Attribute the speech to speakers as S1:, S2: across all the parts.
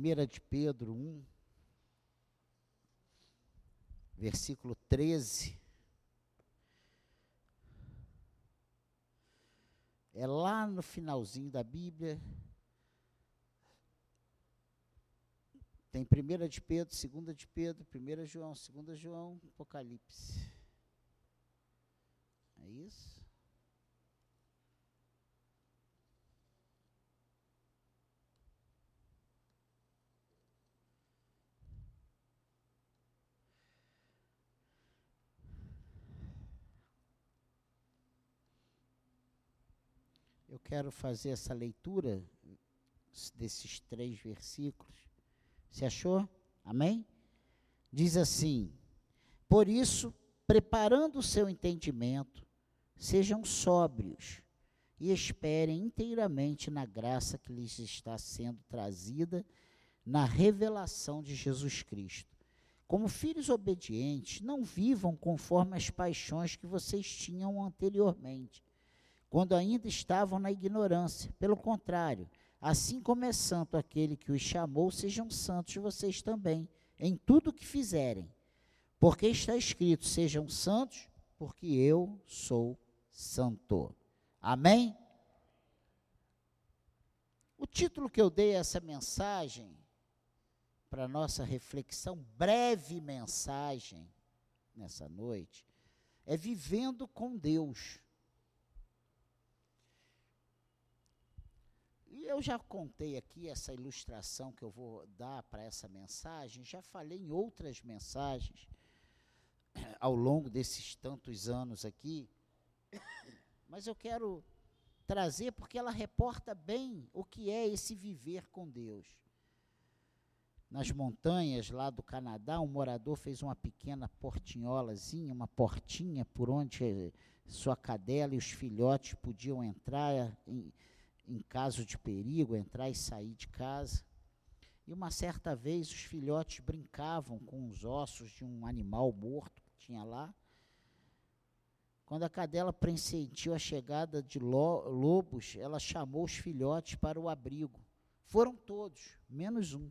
S1: 1 de Pedro 1, versículo 13. É lá no finalzinho da Bíblia. Tem 1 de Pedro, 2 de Pedro, 1 João, 2 João, Apocalipse. É isso? Eu quero fazer essa leitura desses três versículos. Você achou? Amém? Diz assim: Por isso, preparando o seu entendimento, sejam sóbrios e esperem inteiramente na graça que lhes está sendo trazida na revelação de Jesus Cristo. Como filhos obedientes, não vivam conforme as paixões que vocês tinham anteriormente quando ainda estavam na ignorância. Pelo contrário, assim como é santo aquele que os chamou, sejam santos vocês também, em tudo o que fizerem. Porque está escrito: sejam santos, porque eu sou santo. Amém? O título que eu dei a essa mensagem, para nossa reflexão, breve mensagem, nessa noite, é Vivendo com Deus. E eu já contei aqui essa ilustração que eu vou dar para essa mensagem, já falei em outras mensagens ao longo desses tantos anos aqui, mas eu quero trazer porque ela reporta bem o que é esse viver com Deus. Nas montanhas lá do Canadá, um morador fez uma pequena portinholazinha, uma portinha por onde sua cadela e os filhotes podiam entrar. Em, em caso de perigo, entrar e sair de casa. E uma certa vez os filhotes brincavam com os ossos de um animal morto que tinha lá. Quando a cadela pressentiu a chegada de lobos, ela chamou os filhotes para o abrigo. Foram todos, menos um,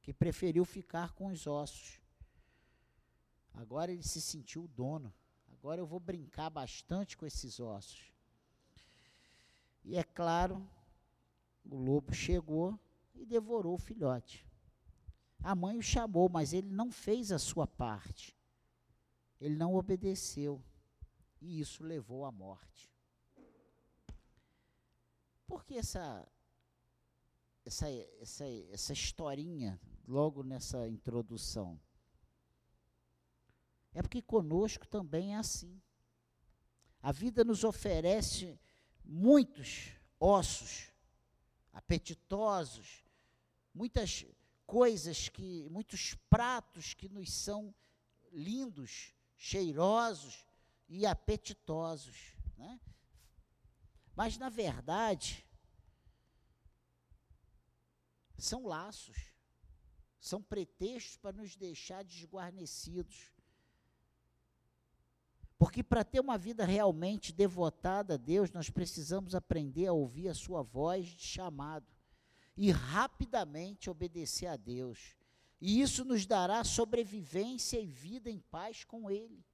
S1: que preferiu ficar com os ossos. Agora ele se sentiu o dono. Agora eu vou brincar bastante com esses ossos. E é claro o lobo chegou e devorou o filhote. A mãe o chamou, mas ele não fez a sua parte. Ele não obedeceu. E isso levou à morte. Por que essa, essa, essa, essa historinha logo nessa introdução? É porque conosco também é assim. A vida nos oferece muitos ossos apetitosos, muitas coisas que, muitos pratos que nos são lindos, cheirosos e apetitosos, né? Mas na verdade são laços, são pretextos para nos deixar desguarnecidos. Porque para ter uma vida realmente devotada a Deus, nós precisamos aprender a ouvir a sua voz de chamado e rapidamente obedecer a Deus. E isso nos dará sobrevivência e vida em paz com Ele.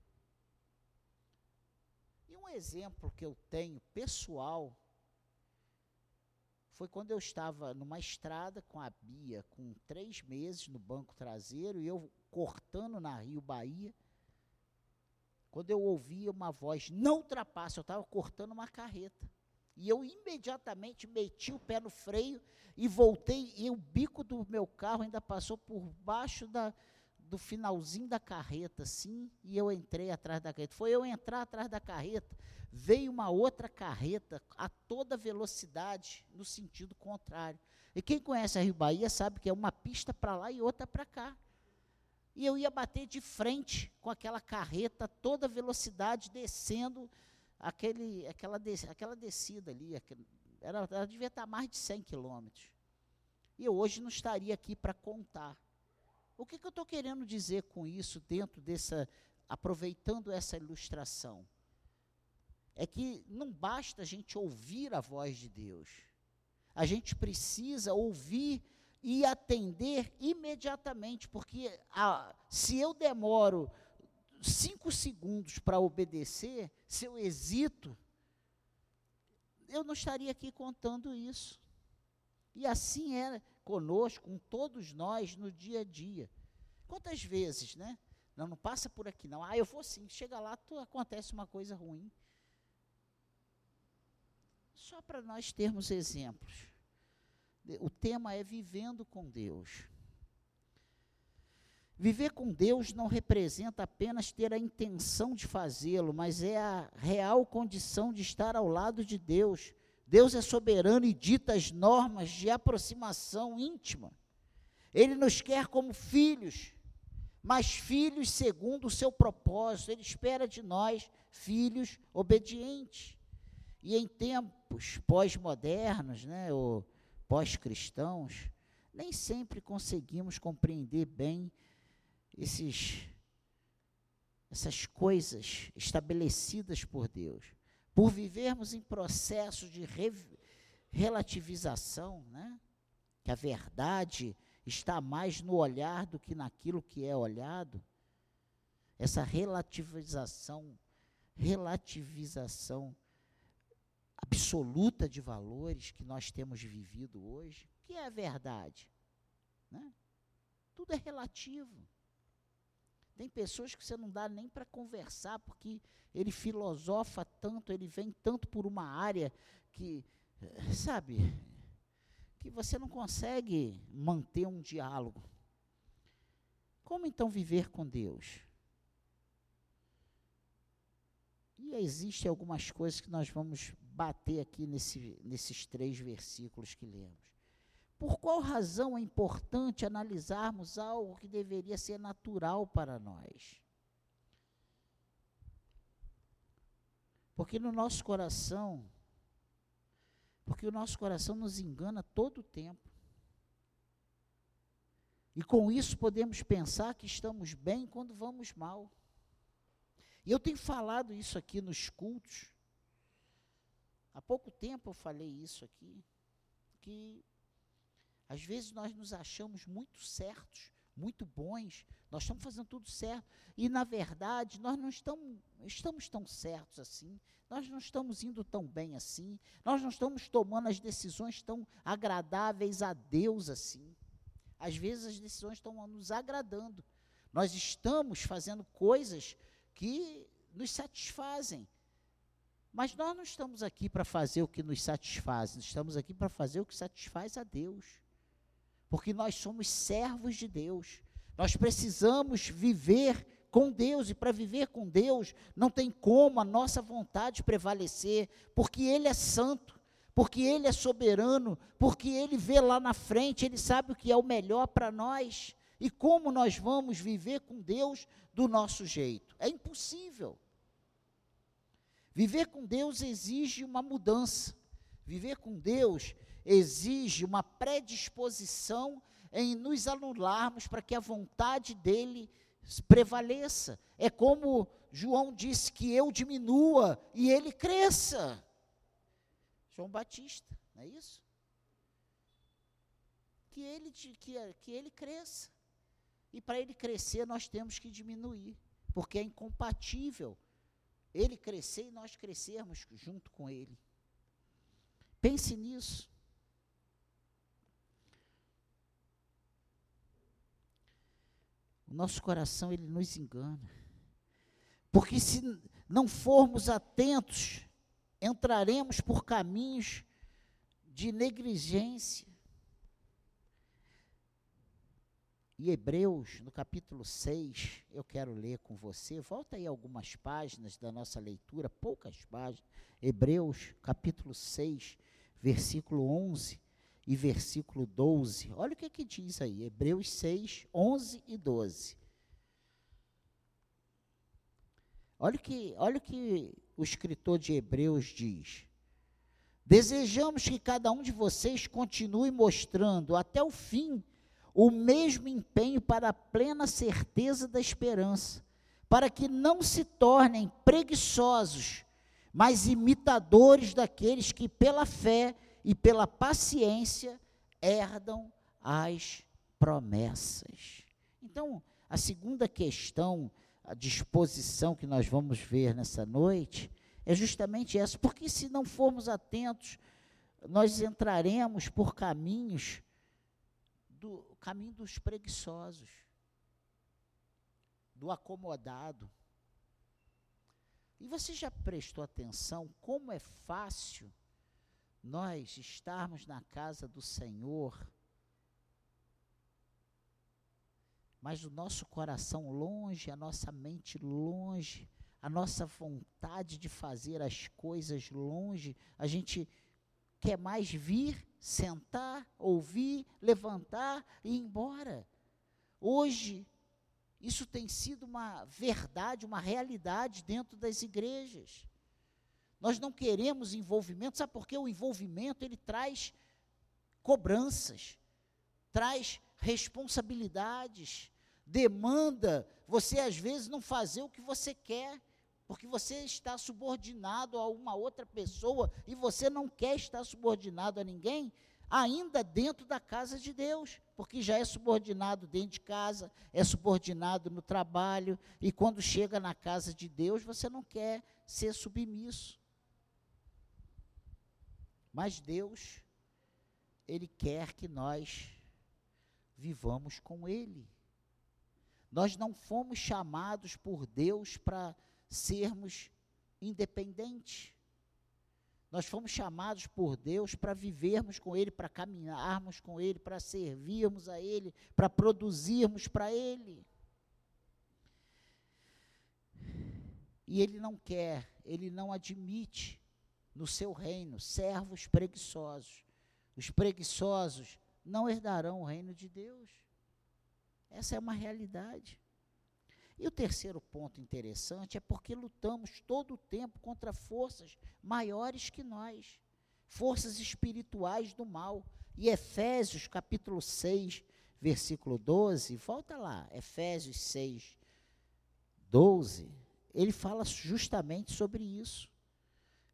S1: E um exemplo que eu tenho pessoal foi quando eu estava numa estrada com a Bia, com três meses no banco traseiro, e eu cortando na Rio Bahia quando eu ouvi uma voz, não ultrapasse, eu estava cortando uma carreta. E eu imediatamente meti o pé no freio e voltei, e o bico do meu carro ainda passou por baixo da, do finalzinho da carreta, assim, e eu entrei atrás da carreta. Foi eu entrar atrás da carreta, veio uma outra carreta a toda velocidade, no sentido contrário. E quem conhece a Rio Bahia sabe que é uma pista para lá e outra para cá e eu ia bater de frente com aquela carreta, toda velocidade, descendo aquele, aquela, aquela descida ali. Era, ela devia estar mais de 100 quilômetros. E eu hoje não estaria aqui para contar. O que, que eu estou querendo dizer com isso, dentro dessa, aproveitando essa ilustração? É que não basta a gente ouvir a voz de Deus. A gente precisa ouvir e atender imediatamente, porque a, se eu demoro cinco segundos para obedecer, se eu hesito, eu não estaria aqui contando isso. E assim é conosco, com todos nós, no dia a dia. Quantas vezes, né? Não, não passa por aqui, não. Ah, eu vou sim. Chega lá, tu, acontece uma coisa ruim. Só para nós termos exemplos. O tema é vivendo com Deus. Viver com Deus não representa apenas ter a intenção de fazê-lo, mas é a real condição de estar ao lado de Deus. Deus é soberano e dita as normas de aproximação íntima. Ele nos quer como filhos, mas filhos segundo o seu propósito. Ele espera de nós filhos obedientes. E em tempos pós-modernos, né, pós-cristãos, nem sempre conseguimos compreender bem esses, essas coisas estabelecidas por Deus. Por vivermos em processo de re, relativização, né? que a verdade está mais no olhar do que naquilo que é olhado, essa relativização, relativização absoluta de valores que nós temos vivido hoje, que é a verdade? Né? Tudo é relativo. Tem pessoas que você não dá nem para conversar, porque ele filosofa tanto, ele vem tanto por uma área que, sabe, que você não consegue manter um diálogo. Como então viver com Deus? E existem algumas coisas que nós vamos bater aqui nesse, nesses três versículos que lemos. Por qual razão é importante analisarmos algo que deveria ser natural para nós? Porque no nosso coração, porque o nosso coração nos engana todo o tempo. E com isso podemos pensar que estamos bem quando vamos mal. E eu tenho falado isso aqui nos cultos. Há pouco tempo eu falei isso aqui, que às vezes nós nos achamos muito certos, muito bons, nós estamos fazendo tudo certo, e na verdade nós não estamos, estamos tão certos assim, nós não estamos indo tão bem assim, nós não estamos tomando as decisões tão agradáveis a Deus assim. Às vezes as decisões estão nos agradando, nós estamos fazendo coisas que nos satisfazem, mas nós não estamos aqui para fazer o que nos satisfaz, estamos aqui para fazer o que satisfaz a Deus porque nós somos servos de Deus. Nós precisamos viver com Deus, e para viver com Deus, não tem como a nossa vontade prevalecer, porque Ele é santo, porque Ele é soberano, porque Ele vê lá na frente, Ele sabe o que é o melhor para nós. E como nós vamos viver com Deus do nosso jeito? É impossível. Viver com Deus exige uma mudança. Viver com Deus exige uma predisposição em nos anularmos para que a vontade dele prevaleça. É como João disse que eu diminua e ele cresça. João Batista, não é isso? Que ele, que, que ele cresça. E para ele crescer, nós temos que diminuir, porque é incompatível ele crescer e nós crescermos junto com ele. Pense nisso. O nosso coração ele nos engana. Porque se não formos atentos, entraremos por caminhos de negligência. E Hebreus, no capítulo 6, eu quero ler com você. Volta aí algumas páginas da nossa leitura, poucas páginas. Hebreus, capítulo 6, versículo 11 e versículo 12. Olha o que, que diz aí, Hebreus 6, 11 e 12. Olha o que, olha o que o escritor de Hebreus diz. Desejamos que cada um de vocês continue mostrando até o fim o mesmo empenho para a plena certeza da esperança, para que não se tornem preguiçosos, mas imitadores daqueles que pela fé e pela paciência herdam as promessas. Então, a segunda questão, a disposição que nós vamos ver nessa noite, é justamente essa. Porque se não formos atentos, nós entraremos por caminhos do caminho dos preguiçosos, do acomodado. E você já prestou atenção como é fácil nós estarmos na casa do Senhor, mas o nosso coração longe, a nossa mente longe, a nossa vontade de fazer as coisas longe, a gente quer mais vir, sentar, ouvir, levantar e ir embora. Hoje, isso tem sido uma verdade, uma realidade dentro das igrejas. Nós não queremos envolvimento, sabe por quê? O envolvimento ele traz cobranças, traz responsabilidades, demanda você às vezes não fazer o que você quer, porque você está subordinado a uma outra pessoa e você não quer estar subordinado a ninguém, ainda dentro da casa de Deus, porque já é subordinado dentro de casa, é subordinado no trabalho, e quando chega na casa de Deus, você não quer ser submisso. Mas Deus, Ele quer que nós vivamos com Ele. Nós não fomos chamados por Deus para sermos independentes. Nós fomos chamados por Deus para vivermos com Ele, para caminharmos com Ele, para servirmos a Ele, para produzirmos para Ele. E Ele não quer, Ele não admite no seu reino servos preguiçosos. Os preguiçosos não herdarão o reino de Deus. Essa é uma realidade. E o terceiro ponto interessante é porque lutamos todo o tempo contra forças maiores que nós, forças espirituais do mal. E Efésios capítulo 6, versículo 12, volta lá, Efésios 6, 12, ele fala justamente sobre isso.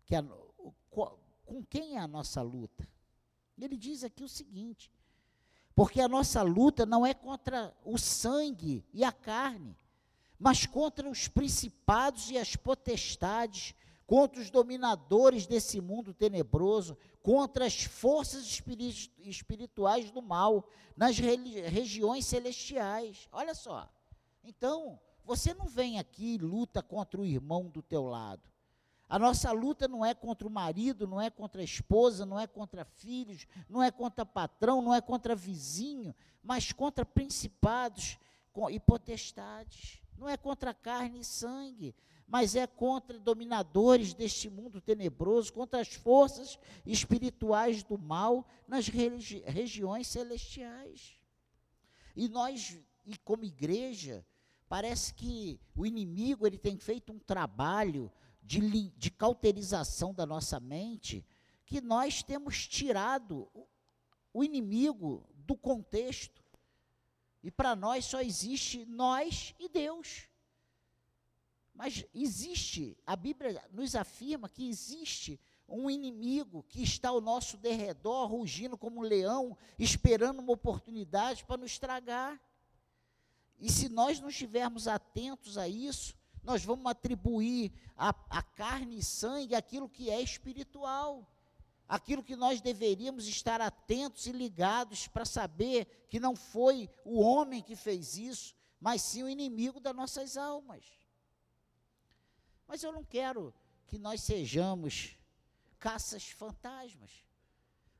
S1: Que a, com quem é a nossa luta? Ele diz aqui o seguinte: porque a nossa luta não é contra o sangue e a carne, mas contra os principados e as potestades, contra os dominadores desse mundo tenebroso, contra as forças espirituais do mal nas regiões celestiais. Olha só. Então, você não vem aqui e luta contra o irmão do teu lado. A nossa luta não é contra o marido, não é contra a esposa, não é contra filhos, não é contra patrão, não é contra vizinho, mas contra principados e potestades. Não é contra carne e sangue, mas é contra dominadores deste mundo tenebroso, contra as forças espirituais do mal nas regi regiões celestiais. E nós, e como igreja, parece que o inimigo ele tem feito um trabalho de, de cauterização da nossa mente, que nós temos tirado o inimigo do contexto. E para nós só existe nós e Deus. Mas existe, a Bíblia nos afirma que existe um inimigo que está ao nosso derredor, rugindo como um leão, esperando uma oportunidade para nos estragar. E se nós não estivermos atentos a isso, nós vamos atribuir a, a carne e sangue aquilo que é espiritual. Aquilo que nós deveríamos estar atentos e ligados para saber que não foi o homem que fez isso, mas sim o inimigo das nossas almas. Mas eu não quero que nós sejamos caças fantasmas.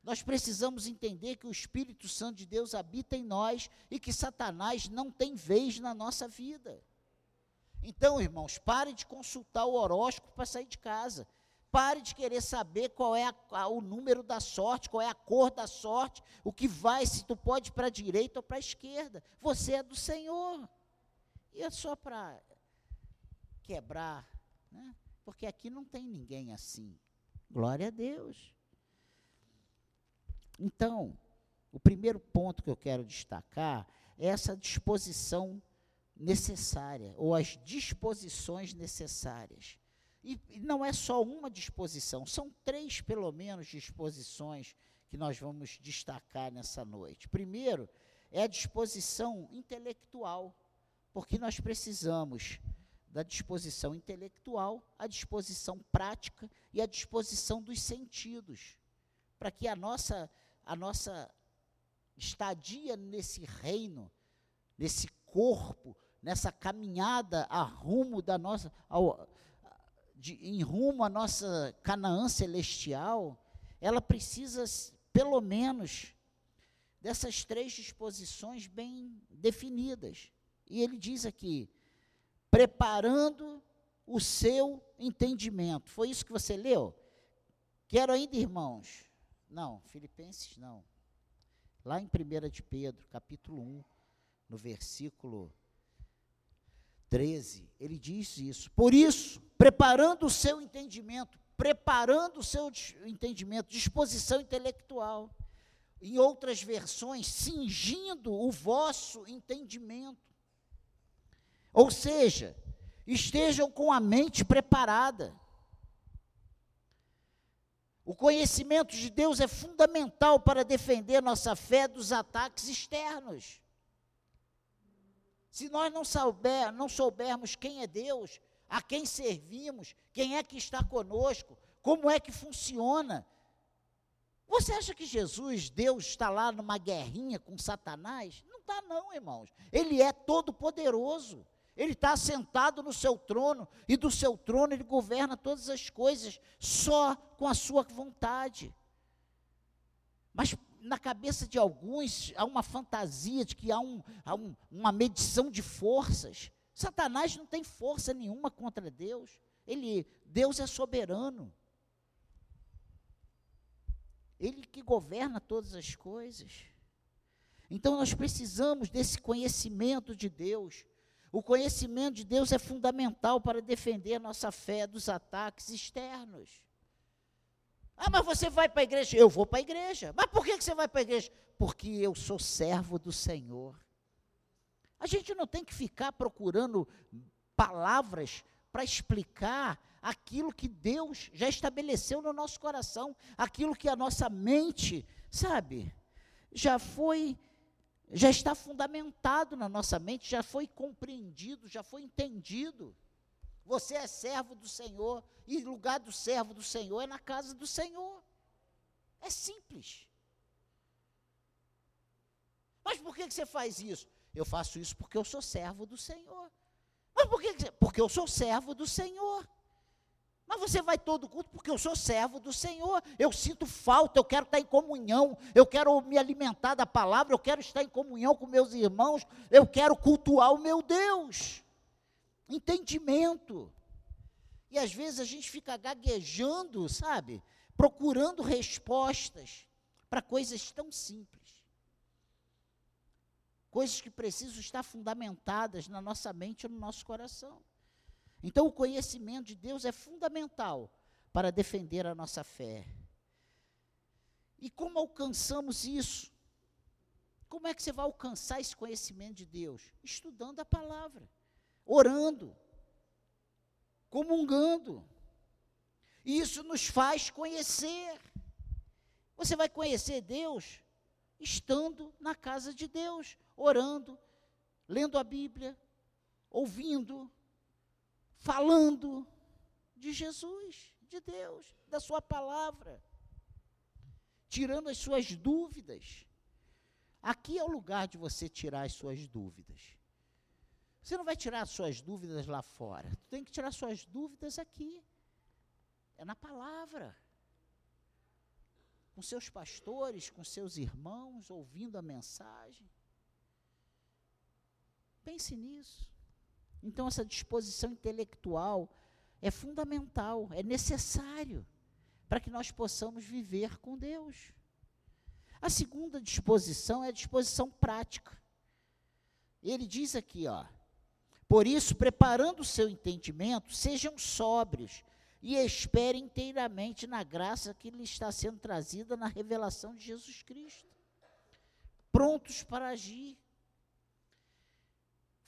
S1: Nós precisamos entender que o Espírito Santo de Deus habita em nós e que Satanás não tem vez na nossa vida. Então, irmãos, pare de consultar o horóscopo para sair de casa. Pare de querer saber qual é a, a, o número da sorte, qual é a cor da sorte, o que vai, se tu pode para a direita ou para a esquerda. Você é do Senhor. E é só para quebrar, né? porque aqui não tem ninguém assim. Glória a Deus. Então, o primeiro ponto que eu quero destacar é essa disposição necessária, ou as disposições necessárias. E não é só uma disposição, são três, pelo menos, disposições que nós vamos destacar nessa noite. Primeiro, é a disposição intelectual, porque nós precisamos da disposição intelectual, a disposição prática e a disposição dos sentidos, para que a nossa, a nossa estadia nesse reino, nesse corpo, nessa caminhada a rumo da nossa, ao, de, em rumo à nossa Canaã celestial, ela precisa, pelo menos, dessas três disposições bem definidas. E ele diz aqui: preparando o seu entendimento. Foi isso que você leu? Quero ainda, irmãos. Não, Filipenses não. Lá em 1 de Pedro, capítulo 1, no versículo 13, ele diz isso. Por isso, preparando o seu entendimento, preparando o seu entendimento, disposição intelectual. Em outras versões, cingindo o vosso entendimento. Ou seja, estejam com a mente preparada. O conhecimento de Deus é fundamental para defender nossa fé dos ataques externos. Se nós não, souber, não soubermos quem é Deus, a quem servimos, quem é que está conosco, como é que funciona. Você acha que Jesus, Deus, está lá numa guerrinha com Satanás? Não está, não, irmãos. Ele é todo poderoso. Ele está sentado no seu trono e do seu trono ele governa todas as coisas só com a sua vontade. Mas na cabeça de alguns há uma fantasia de que há, um, há um, uma medição de forças. Satanás não tem força nenhuma contra Deus. Ele, Deus é soberano. Ele que governa todas as coisas. Então nós precisamos desse conhecimento de Deus o conhecimento de Deus é fundamental para defender nossa fé dos ataques externos. Ah, mas você vai para a igreja? Eu vou para a igreja. Mas por que você vai para a igreja? Porque eu sou servo do Senhor. A gente não tem que ficar procurando palavras para explicar aquilo que Deus já estabeleceu no nosso coração, aquilo que a nossa mente, sabe, já foi já está fundamentado na nossa mente, já foi compreendido, já foi entendido. Você é servo do Senhor, e lugar do servo do Senhor é na casa do Senhor. É simples. Mas por que você faz isso? Eu faço isso porque eu sou servo do Senhor. Mas por que? Porque eu sou servo do Senhor. Mas você vai todo culto porque eu sou servo do Senhor. Eu sinto falta, eu quero estar em comunhão, eu quero me alimentar da palavra, eu quero estar em comunhão com meus irmãos, eu quero cultuar o meu Deus. Entendimento. E às vezes a gente fica gaguejando, sabe? Procurando respostas para coisas tão simples. Coisas que precisam estar fundamentadas na nossa mente e no nosso coração. Então, o conhecimento de Deus é fundamental para defender a nossa fé. E como alcançamos isso? Como é que você vai alcançar esse conhecimento de Deus? Estudando a palavra, orando, comungando. E isso nos faz conhecer. Você vai conhecer Deus estando na casa de Deus, orando, lendo a Bíblia, ouvindo, falando de Jesus, de Deus, da Sua palavra, tirando as suas dúvidas. Aqui é o lugar de você tirar as suas dúvidas. Você não vai tirar as suas dúvidas lá fora. Você tem que tirar suas dúvidas aqui. É na palavra. Com seus pastores, com seus irmãos, ouvindo a mensagem. Pense nisso. Então, essa disposição intelectual é fundamental, é necessário para que nós possamos viver com Deus. A segunda disposição é a disposição prática. Ele diz aqui, ó, por isso, preparando o seu entendimento, sejam sóbrios e esperem inteiramente na graça que lhe está sendo trazida na revelação de Jesus Cristo. Prontos para agir.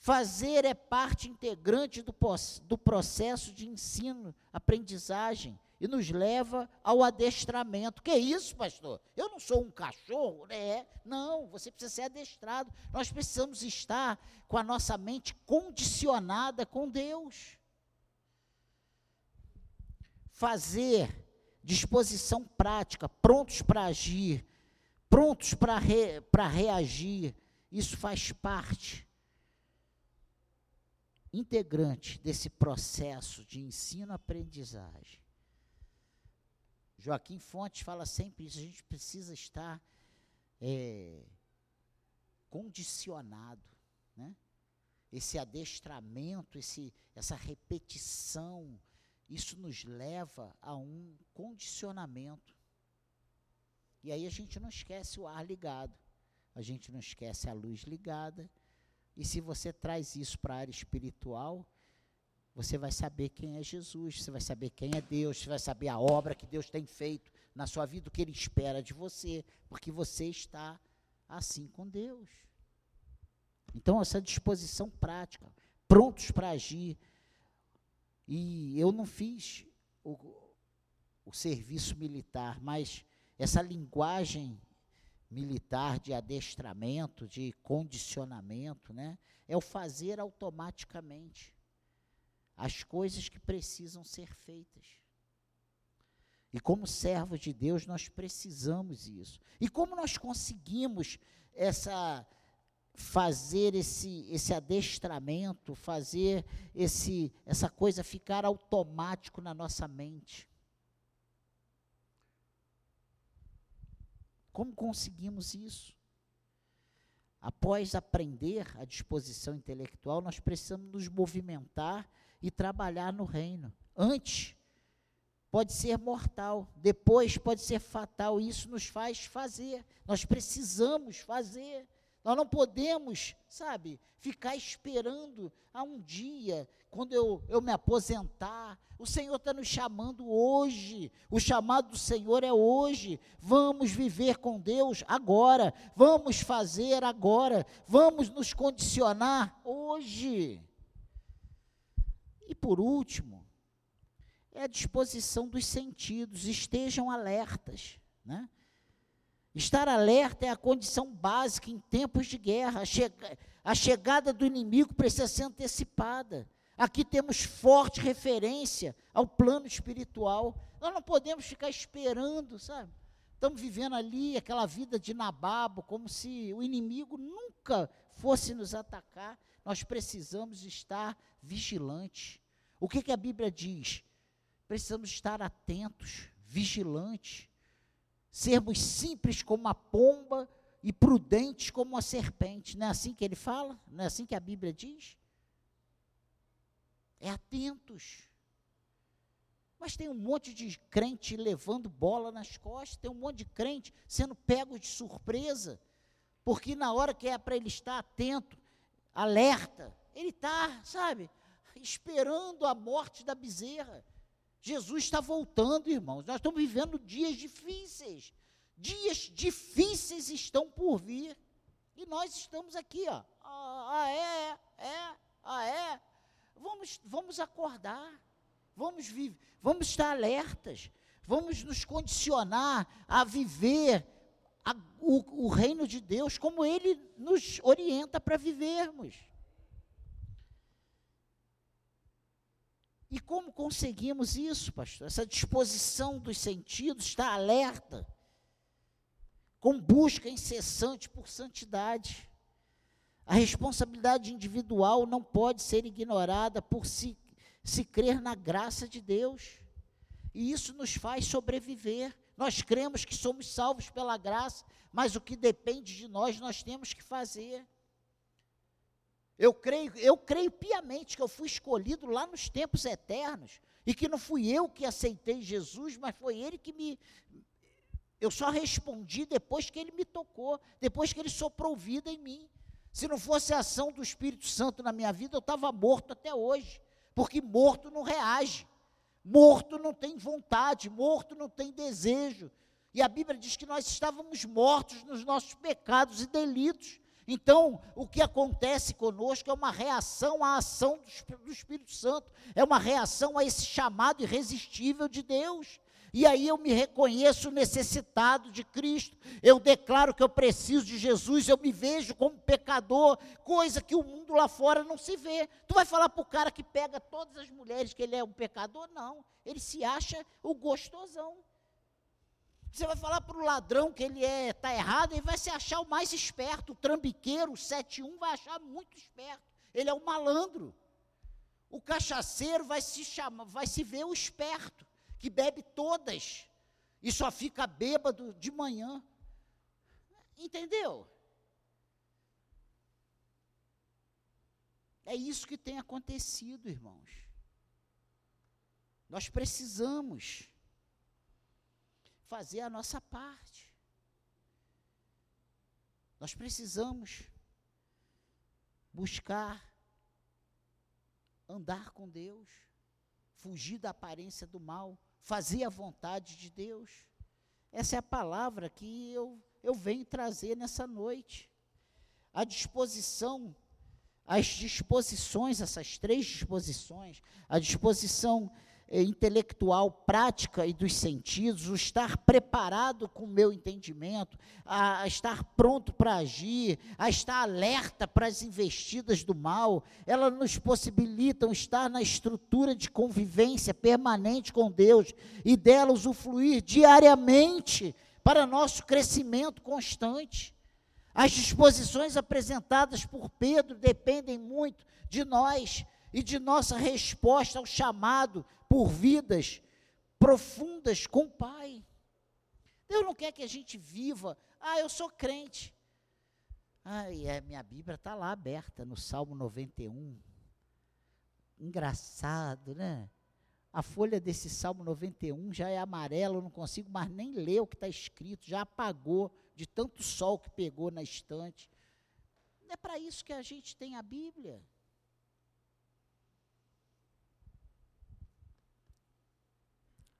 S1: Fazer é parte integrante do, do processo de ensino, aprendizagem, e nos leva ao adestramento. Que isso, pastor? Eu não sou um cachorro, é? Não, você precisa ser adestrado. Nós precisamos estar com a nossa mente condicionada com Deus. Fazer disposição prática, prontos para agir, prontos para re, reagir. Isso faz parte integrante desse processo de ensino-aprendizagem. Joaquim Fontes fala sempre isso, a gente precisa estar é, condicionado, né? Esse adestramento, esse, essa repetição, isso nos leva a um condicionamento. E aí a gente não esquece o ar ligado, a gente não esquece a luz ligada. E se você traz isso para a área espiritual, você vai saber quem é Jesus, você vai saber quem é Deus, você vai saber a obra que Deus tem feito na sua vida, o que Ele espera de você, porque você está assim com Deus. Então, essa disposição prática, prontos para agir. E eu não fiz o, o serviço militar, mas essa linguagem militar de adestramento, de condicionamento, né, é o fazer automaticamente as coisas que precisam ser feitas. E como servos de Deus, nós precisamos isso. E como nós conseguimos essa fazer esse, esse adestramento, fazer esse, essa coisa ficar automático na nossa mente? Como conseguimos isso? Após aprender a disposição intelectual, nós precisamos nos movimentar e trabalhar no reino. Antes, pode ser mortal, depois pode ser fatal. Isso nos faz fazer. Nós precisamos fazer. Nós não podemos, sabe, ficar esperando a um dia, quando eu, eu me aposentar. O Senhor está nos chamando hoje. O chamado do Senhor é hoje. Vamos viver com Deus agora. Vamos fazer agora. Vamos nos condicionar hoje. E por último, é a disposição dos sentidos, estejam alertas. Né? Estar alerta é a condição básica em tempos de guerra. A, chega, a chegada do inimigo precisa ser antecipada. Aqui temos forte referência ao plano espiritual. Nós não podemos ficar esperando, sabe? Estamos vivendo ali aquela vida de nababo, como se o inimigo nunca fosse nos atacar nós precisamos estar vigilantes. O que, que a Bíblia diz? Precisamos estar atentos, vigilantes, sermos simples como a pomba e prudentes como uma serpente. Não é assim que ele fala? Não é assim que a Bíblia diz? É atentos. Mas tem um monte de crente levando bola nas costas, tem um monte de crente sendo pego de surpresa, porque na hora que é para ele estar atento, alerta. Ele está, sabe, esperando a morte da bezerra. Jesus está voltando, irmãos. Nós estamos vivendo dias difíceis. Dias difíceis estão por vir. E nós estamos aqui, ó. Ah, é, é, ah, é. Vamos, vamos acordar. Vamos viver, vamos estar alertas. Vamos nos condicionar a viver a, o, o reino de Deus como Ele nos orienta para vivermos. E como conseguimos isso, pastor? Essa disposição dos sentidos está alerta, com busca incessante por santidade. A responsabilidade individual não pode ser ignorada por se, se crer na graça de Deus. E isso nos faz sobreviver. Nós cremos que somos salvos pela graça, mas o que depende de nós, nós temos que fazer. Eu creio, eu creio piamente que eu fui escolhido lá nos tempos eternos e que não fui eu que aceitei Jesus, mas foi ele que me eu só respondi depois que ele me tocou, depois que ele soprou vida em mim. Se não fosse a ação do Espírito Santo na minha vida, eu estava morto até hoje, porque morto não reage. Morto não tem vontade, morto não tem desejo. E a Bíblia diz que nós estávamos mortos nos nossos pecados e delitos. Então, o que acontece conosco é uma reação à ação do Espírito Santo, é uma reação a esse chamado irresistível de Deus. E aí eu me reconheço necessitado de Cristo, eu declaro que eu preciso de Jesus, eu me vejo como pecador, coisa que o mundo lá fora não se vê. Tu vai falar para o cara que pega todas as mulheres que ele é um pecador? Não, ele se acha o gostosão. Você vai falar para o ladrão que ele é tá errado, ele vai se achar o mais esperto, o trambiqueiro, o 71 vai achar muito esperto. Ele é o malandro. O cachaceiro vai se chamar, vai se ver o esperto, que bebe todas e só fica bêbado de manhã. Entendeu? É isso que tem acontecido, irmãos. Nós precisamos fazer a nossa parte. Nós precisamos buscar andar com Deus, fugir da aparência do mal, fazer a vontade de Deus. Essa é a palavra que eu, eu venho trazer nessa noite. A disposição, as disposições, essas três disposições, a disposição eh, intelectual, prática e dos sentidos, o estar preparado com o meu entendimento, a, a estar pronto para agir, a estar alerta para as investidas do mal, elas nos possibilitam estar na estrutura de convivência permanente com Deus e dela usufruir diariamente para nosso crescimento constante. As disposições apresentadas por Pedro dependem muito de nós e de nossa resposta ao chamado por vidas profundas com o Pai. Deus não quer que a gente viva, ah, eu sou crente. Ah, e a minha Bíblia está lá aberta no Salmo 91. Engraçado, né? A folha desse Salmo 91 já é amarela, eu não consigo mais nem ler o que está escrito, já apagou de tanto sol que pegou na estante. É para isso que a gente tem a Bíblia.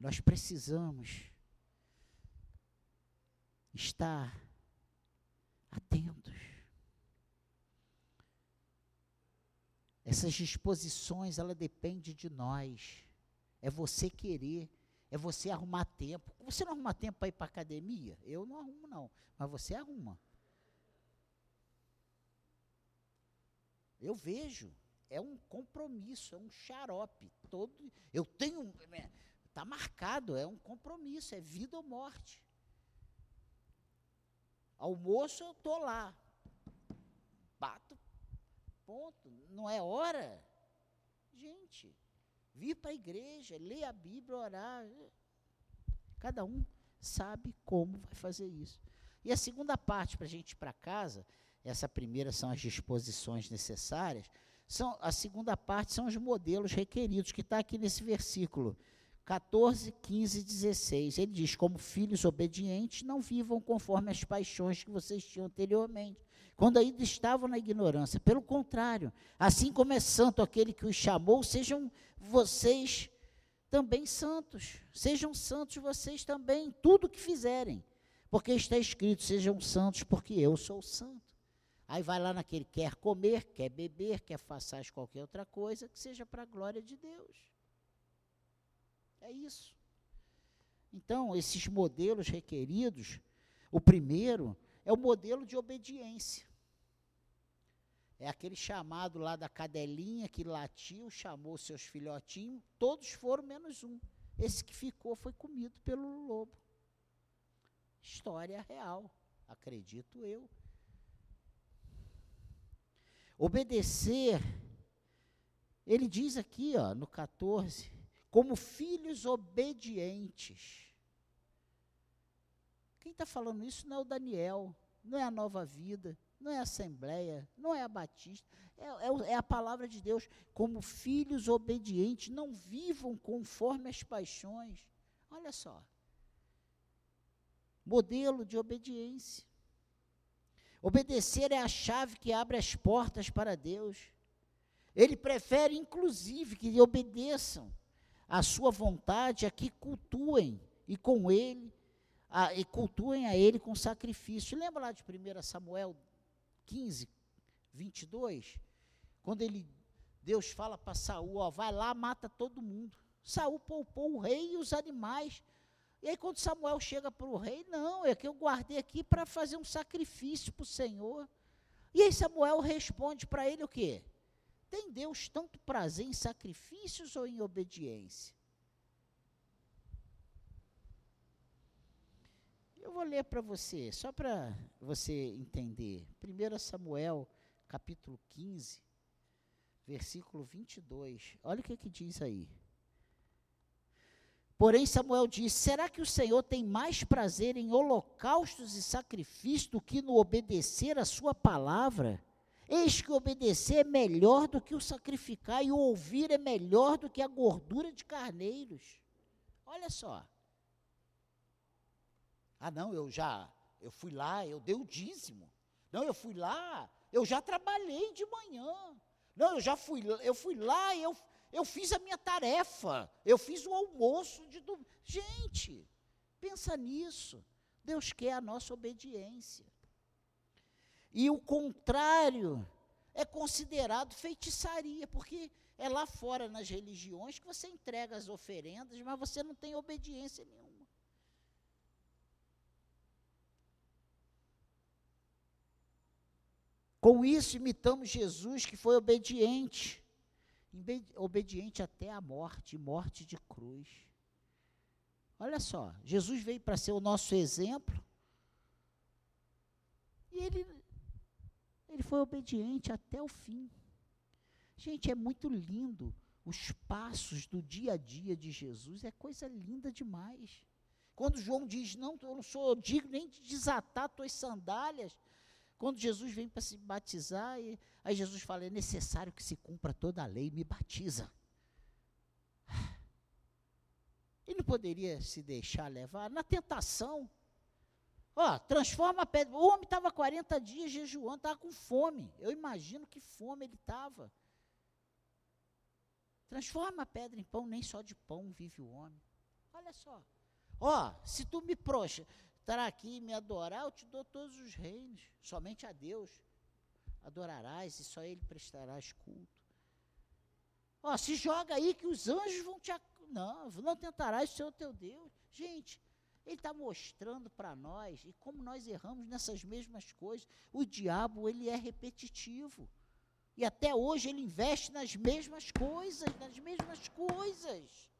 S1: Nós precisamos estar atentos. Essas disposições, ela depende de nós. É você querer, é você arrumar tempo. Você não arruma tempo para ir para a academia? Eu não arrumo, não. Mas você arruma. Eu vejo. É um compromisso, é um xarope. Todo, eu tenho. Está marcado, é um compromisso, é vida ou morte. Almoço, eu estou lá. Bato, ponto. Não é hora? Gente, vir para a igreja, ler a Bíblia, orar. Cada um sabe como vai fazer isso. E a segunda parte, para a gente ir para casa, essa primeira são as disposições necessárias, são, a segunda parte são os modelos requeridos, que está aqui nesse versículo 14, 15 e 16. Ele diz: Como filhos obedientes, não vivam conforme as paixões que vocês tinham anteriormente, quando ainda estavam na ignorância. Pelo contrário, assim como é santo aquele que os chamou, sejam vocês também santos. Sejam santos vocês também, tudo que fizerem. Porque está escrito: Sejam santos, porque eu sou santo. Aí vai lá naquele quer comer, quer beber, quer fazer qualquer outra coisa, que seja para a glória de Deus. É isso. Então, esses modelos requeridos, o primeiro é o modelo de obediência. É aquele chamado lá da cadelinha que latiu, chamou seus filhotinhos, todos foram menos um. Esse que ficou foi comido pelo lobo. História real, acredito eu. Obedecer, ele diz aqui, ó, no 14, como filhos obedientes. Quem está falando isso não é o Daniel, não é a Nova Vida, não é a Assembleia, não é a Batista, é, é, é a palavra de Deus. Como filhos obedientes, não vivam conforme as paixões. Olha só. Modelo de obediência. Obedecer é a chave que abre as portas para Deus. Ele prefere, inclusive, que obedeçam a sua vontade é que cultuem e com ele a, e cultuem a ele com sacrifício. Lembra lá de 1 Samuel 15, 22, quando ele Deus fala para Saul, ó, vai lá, mata todo mundo. Saul poupou o rei e os animais. E aí quando Samuel chega para o rei, não, é que eu guardei aqui para fazer um sacrifício para o Senhor. E aí Samuel responde para ele o quê? Tem Deus tanto prazer em sacrifícios ou em obediência? Eu vou ler para você, só para você entender. 1 Samuel, capítulo 15, versículo 22. Olha o que, que diz aí. Porém, Samuel disse: Será que o Senhor tem mais prazer em holocaustos e sacrifícios do que no obedecer a Sua palavra? Eis que obedecer é melhor do que o sacrificar, e o ouvir é melhor do que a gordura de carneiros. Olha só. Ah, não, eu já, eu fui lá, eu dei o dízimo. Não, eu fui lá, eu já trabalhei de manhã. Não, eu já fui, eu fui lá, eu, eu fiz a minha tarefa, eu fiz o almoço de domingo. Gente, pensa nisso. Deus quer a nossa obediência. E o contrário é considerado feitiçaria, porque é lá fora nas religiões que você entrega as oferendas, mas você não tem obediência nenhuma. Com isso, imitamos Jesus, que foi obediente, obediente até a morte morte de cruz. Olha só, Jesus veio para ser o nosso exemplo, e ele, ele foi obediente até o fim. Gente, é muito lindo os passos do dia a dia de Jesus, é coisa linda demais. Quando João diz: Não, eu não sou digno nem de desatar tuas sandálias, quando Jesus vem para se batizar, e, aí Jesus fala: é necessário que se cumpra toda a lei, me batiza. Ele não poderia se deixar levar na tentação. Ó, transforma a pedra. O homem estava 40 dias jejuando, estava com fome. Eu imagino que fome ele estava. Transforma a pedra em pão, nem só de pão vive o homem. Olha só. Ó, se tu me proxa, estar aqui e me adorar, eu te dou todos os reinos. Somente a Deus adorarás e só Ele prestarás culto. Ó, se joga aí que os anjos vão te. Não, não tentarás ser o teu Deus. Gente, ele está mostrando para nós e como nós erramos nessas mesmas coisas. O diabo, ele é repetitivo. E até hoje ele investe nas mesmas coisas, nas mesmas coisas.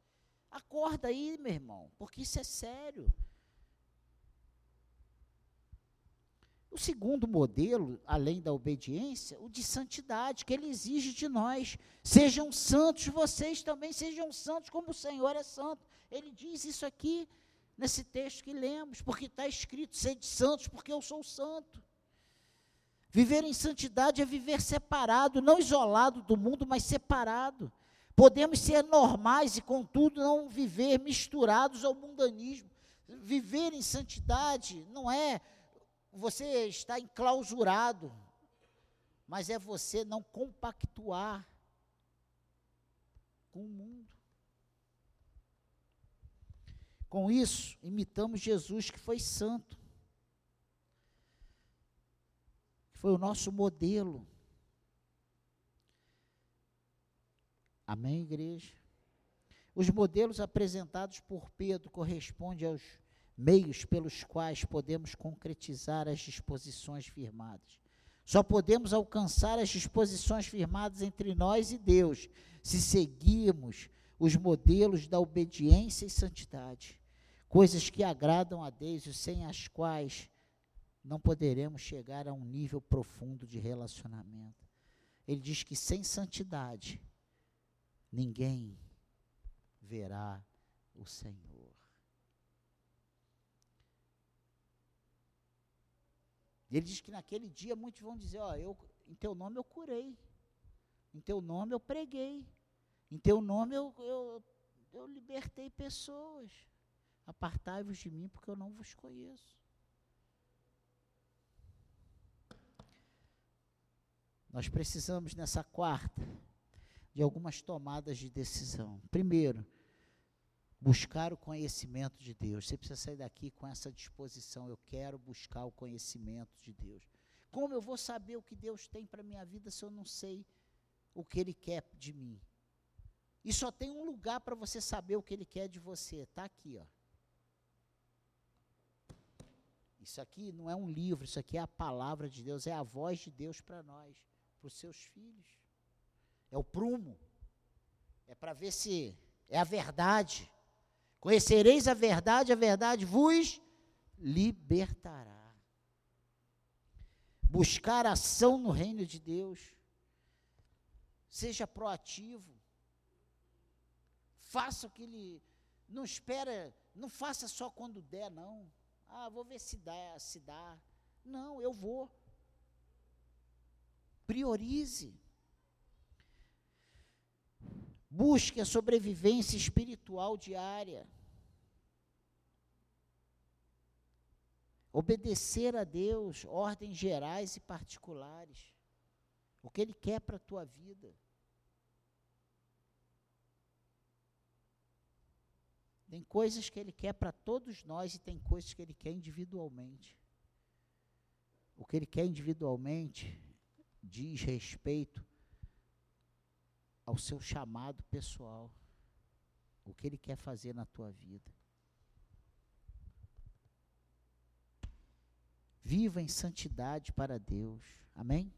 S1: Acorda aí, meu irmão, porque isso é sério. O segundo modelo, além da obediência, o de santidade, que ele exige de nós. Sejam santos, vocês também sejam santos, como o Senhor é santo. Ele diz isso aqui nesse texto que lemos, porque está escrito: sede santos, porque eu sou santo. Viver em santidade é viver separado, não isolado do mundo, mas separado. Podemos ser normais e, contudo, não viver misturados ao mundanismo. Viver em santidade não é você está enclausurado, mas é você não compactuar com o mundo. Com isso, imitamos Jesus que foi santo, que foi o nosso modelo. Amém, igreja? Os modelos apresentados por Pedro correspondem aos meios pelos quais podemos concretizar as disposições firmadas. Só podemos alcançar as disposições firmadas entre nós e Deus se seguirmos os modelos da obediência e santidade, coisas que agradam a Deus e sem as quais não poderemos chegar a um nível profundo de relacionamento. Ele diz que sem santidade ninguém verá o Senhor. Ele diz que naquele dia muitos vão dizer: Ó, eu, em teu nome eu curei, em teu nome eu preguei, em teu nome eu, eu, eu libertei pessoas. Apartai-vos de mim, porque eu não vos conheço. Nós precisamos, nessa quarta, de algumas tomadas de decisão. Primeiro, buscar o conhecimento de Deus. Você precisa sair daqui com essa disposição. Eu quero buscar o conhecimento de Deus. Como eu vou saber o que Deus tem para minha vida se eu não sei o que Ele quer de mim? E só tem um lugar para você saber o que Ele quer de você. Está aqui, ó. Isso aqui não é um livro, isso aqui é a palavra de Deus, é a voz de Deus para nós, para os seus filhos. É o prumo. É para ver se é a verdade. Conhecereis a verdade, a verdade vos libertará buscar ação no reino de Deus. Seja proativo. Faça o que ele. Não espera, não faça só quando der, não. Ah, vou ver se dá, se dá. Não, eu vou. Priorize. Busque a sobrevivência espiritual diária. Obedecer a Deus, ordens gerais e particulares. O que Ele quer para a tua vida. Tem coisas que Ele quer para todos nós e tem coisas que Ele quer individualmente. O que Ele quer individualmente diz respeito ao seu chamado pessoal. O que Ele quer fazer na tua vida. Viva em santidade para Deus. Amém?